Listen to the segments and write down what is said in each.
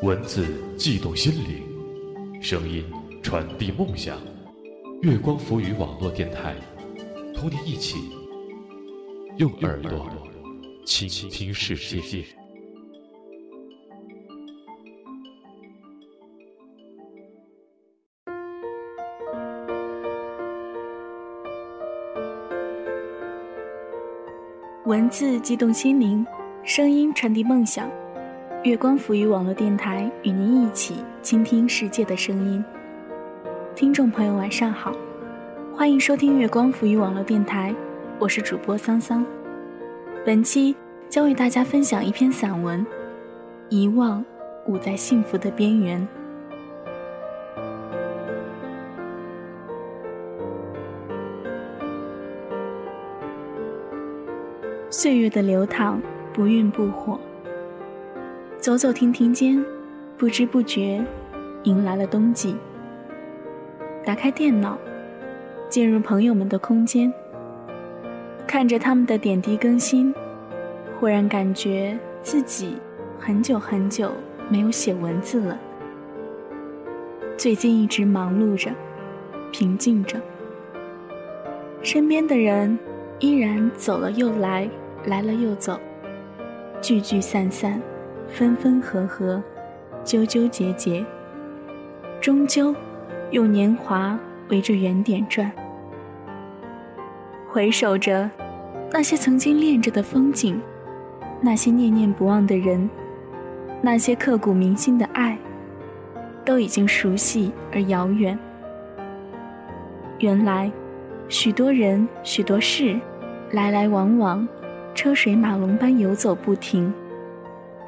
文字悸动心灵，声音传递梦想。月光浮语网络电台，同你一起用耳朵倾听世界。文字激动心灵，声音传递梦想。月光浮语网络电台与您一起倾听世界的声音。听众朋友，晚上好，欢迎收听月光浮语网络电台，我是主播桑桑。本期将为大家分享一篇散文《遗忘舞在幸福的边缘》。岁月的流淌，不愠不火。走走停停间，不知不觉，迎来了冬季。打开电脑，进入朋友们的空间，看着他们的点滴更新，忽然感觉自己很久很久没有写文字了。最近一直忙碌着，平静着，身边的人依然走了又来，来了又走，聚聚散散。分分合合，纠纠结结，终究用年华围着原点转。回首着那些曾经恋着的风景，那些念念不忘的人，那些刻骨铭心的爱，都已经熟悉而遥远。原来，许多人，许多事，来来往往，车水马龙般游走不停。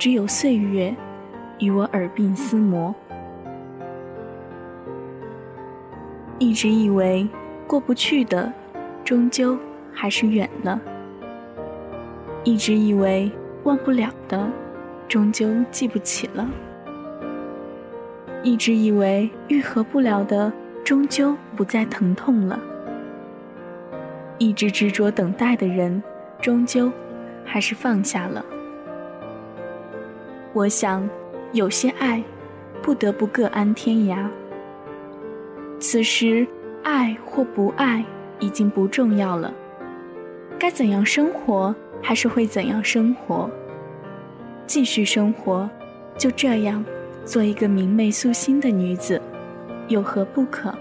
只有岁月与我耳鬓厮磨，一直以为过不去的，终究还是远了；一直以为忘不了的，终究记不起了；一直以为愈合不了的，终究不再疼痛了；一直执着等待的人，终究还是放下了。我想，有些爱，不得不各安天涯。此时，爱或不爱已经不重要了。该怎样生活，还是会怎样生活。继续生活，就这样，做一个明媚素心的女子，有何不可？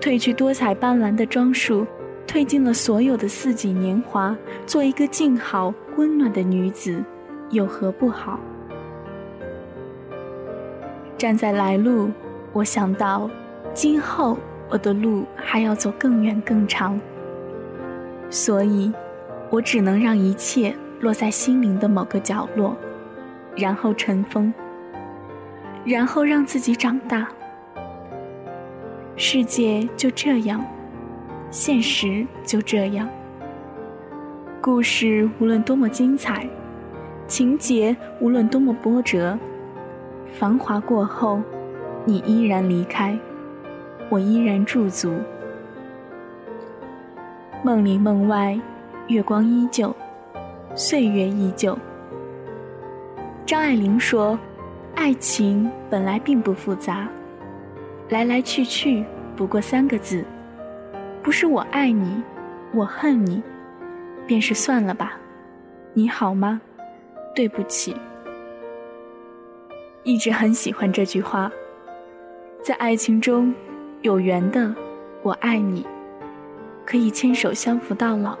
褪去多彩斑斓的装束，褪尽了所有的似锦年华，做一个静好、温暖的女子。有何不好？站在来路，我想到，今后我的路还要走更远更长，所以，我只能让一切落在心灵的某个角落，然后尘封，然后让自己长大。世界就这样，现实就这样，故事无论多么精彩。情节无论多么波折，繁华过后，你依然离开，我依然驻足。梦里梦外，月光依旧，岁月依旧。张爱玲说：“爱情本来并不复杂，来来去去不过三个字，不是我爱你，我恨你，便是算了吧。你好吗？”对不起，一直很喜欢这句话。在爱情中，有缘的我爱你，可以牵手相扶到老；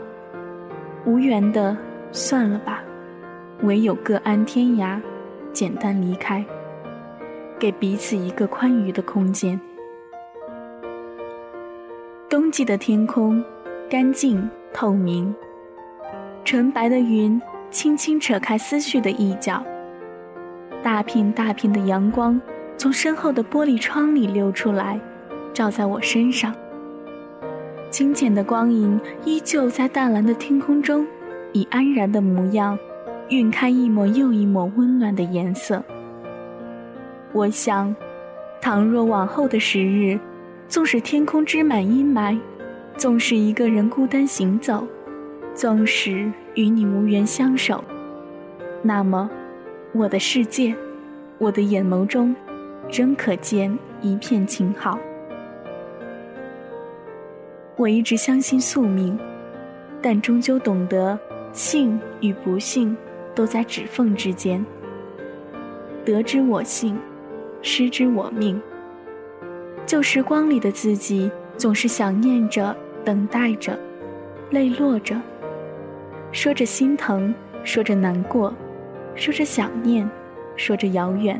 无缘的算了吧，唯有各安天涯，简单离开，给彼此一个宽裕的空间。冬季的天空，干净透明，纯白的云。轻轻扯开思绪的一角，大片大片的阳光从身后的玻璃窗里流出来，照在我身上。清浅的光影依旧在淡蓝的天空中，以安然的模样，晕开一抹又一抹温暖的颜色。我想，倘若往后的时日，纵使天空织满阴霾，纵使一个人孤单行走，纵使与你无缘相守，那么，我的世界，我的眼眸中，仍可见一片晴好。我一直相信宿命，但终究懂得，幸与不幸，都在指缝之间。得之我幸。失之我命。旧时光里的自己，总是想念着，等待着，泪落着，说着心疼，说着难过，说着想念，说着遥远。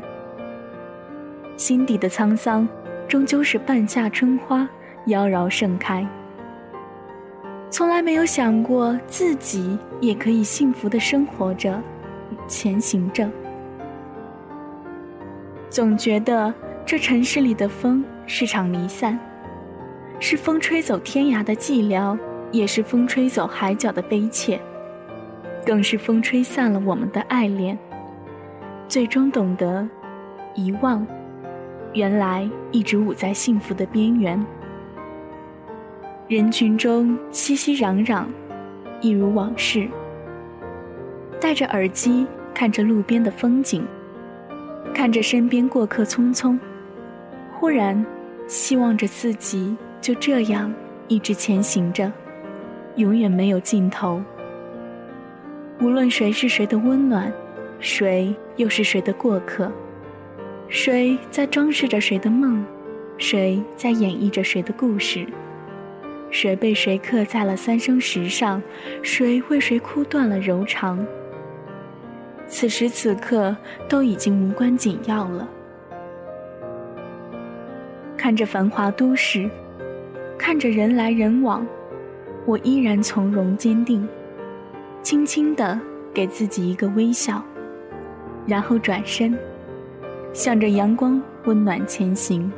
心底的沧桑，终究是半夏春花，妖娆盛开。从来没有想过自己也可以幸福的生活着，前行着。总觉得这城市里的风是场离散，是风吹走天涯的寂寥，也是风吹走海角的悲切，更是风吹散了我们的爱恋。最终懂得，遗忘，原来一直捂在幸福的边缘。人群中熙熙攘攘，一如往事。戴着耳机，看着路边的风景。看着身边过客匆匆，忽然希望着自己就这样一直前行着，永远没有尽头。无论谁是谁的温暖，谁又是谁的过客，谁在装饰着谁的梦，谁在演绎着谁的故事，谁被谁刻在了三生石上，谁为谁哭断了柔肠。此时此刻都已经无关紧要了。看着繁华都市，看着人来人往，我依然从容坚定，轻轻地给自己一个微笑，然后转身，向着阳光温暖前行。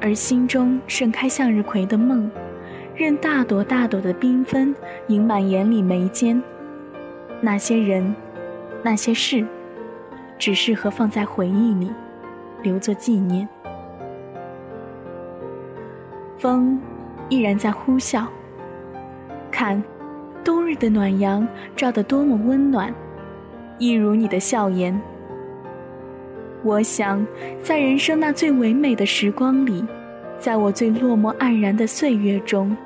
而心中盛开向日葵的梦，任大朵大朵的缤纷盈满眼里眉间，那些人。那些事，只适合放在回忆里，留作纪念。风依然在呼啸，看，冬日的暖阳照得多么温暖，一如你的笑颜。我想，在人生那最唯美的时光里，在我最落寞黯然的岁月中，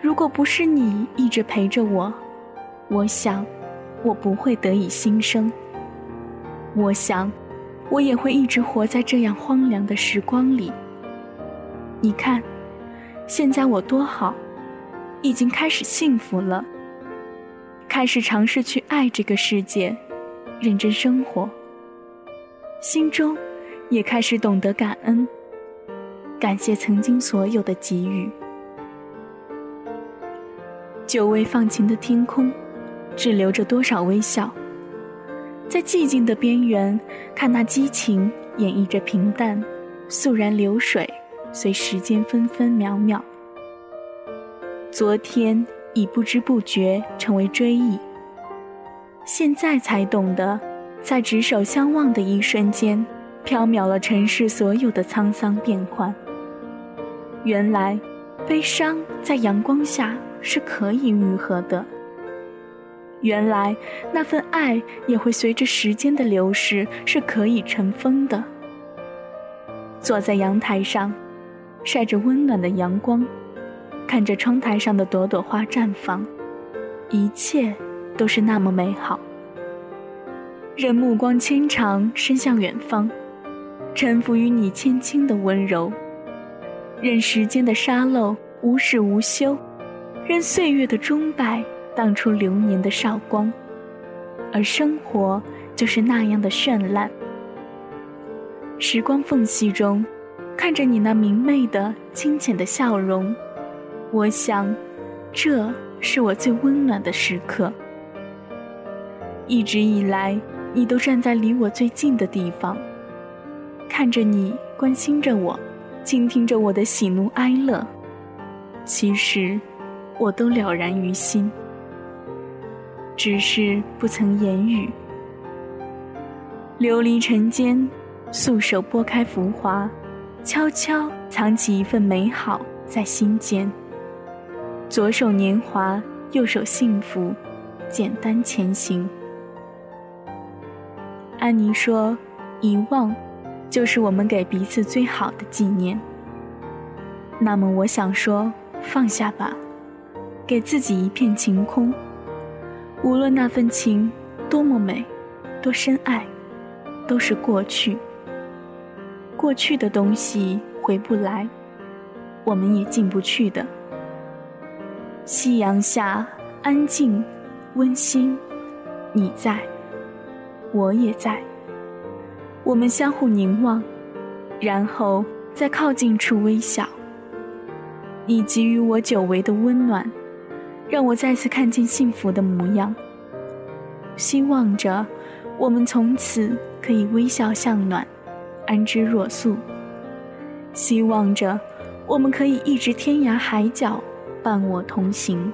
如果不是你一直陪着我，我想。我不会得以新生。我想，我也会一直活在这样荒凉的时光里。你看，现在我多好，已经开始幸福了，开始尝试去爱这个世界，认真生活，心中也开始懂得感恩，感谢曾经所有的给予。久未放晴的天空。滞留着多少微笑，在寂静的边缘，看那激情演绎着平淡，肃然流水，随时间分分秒秒。昨天已不知不觉成为追忆，现在才懂得，在执手相望的一瞬间，飘渺了尘世所有的沧桑变幻。原来，悲伤在阳光下是可以愈合的。原来那份爱也会随着时间的流逝是可以尘封的。坐在阳台上，晒着温暖的阳光，看着窗台上的朵朵花绽放，一切都是那么美好。任目光牵长伸向远方，臣服于你轻轻的温柔，任时间的沙漏无始无休，任岁月的钟摆。荡出流年的韶光，而生活就是那样的绚烂。时光缝隙中，看着你那明媚的、清浅的笑容，我想，这是我最温暖的时刻。一直以来，你都站在离我最近的地方，看着你，关心着我，倾听着我的喜怒哀乐。其实，我都了然于心，只是不曾言语。琉璃尘间，素手拨开浮华，悄悄藏起一份美好在心间。左手年华，右手幸福，简单前行。安妮说：“遗忘，就是我们给彼此最好的纪念。”那么，我想说，放下吧，给自己一片晴空。无论那份情多么美，多深爱，都是过去。过去的东西回不来，我们也进不去的。夕阳下，安静，温馨，你在。我也在，我们相互凝望，然后在靠近处微笑。你给予我久违的温暖，让我再次看见幸福的模样。希望着我们从此可以微笑向暖，安之若素。希望着我们可以一直天涯海角，伴我同行。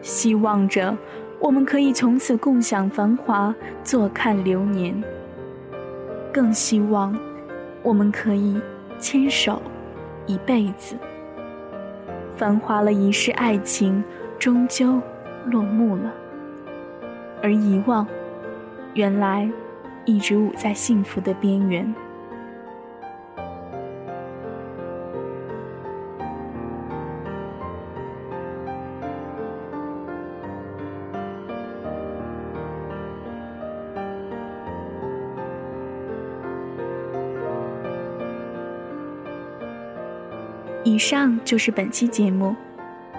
希望着。我们可以从此共享繁华，坐看流年。更希望我们可以牵手一辈子。繁华了一世爱情，终究落幕了。而遗忘，原来一直舞在幸福的边缘。以上就是本期节目，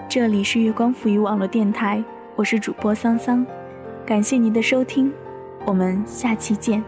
这里是月光浮语网络电台，我是主播桑桑，感谢您的收听，我们下期见。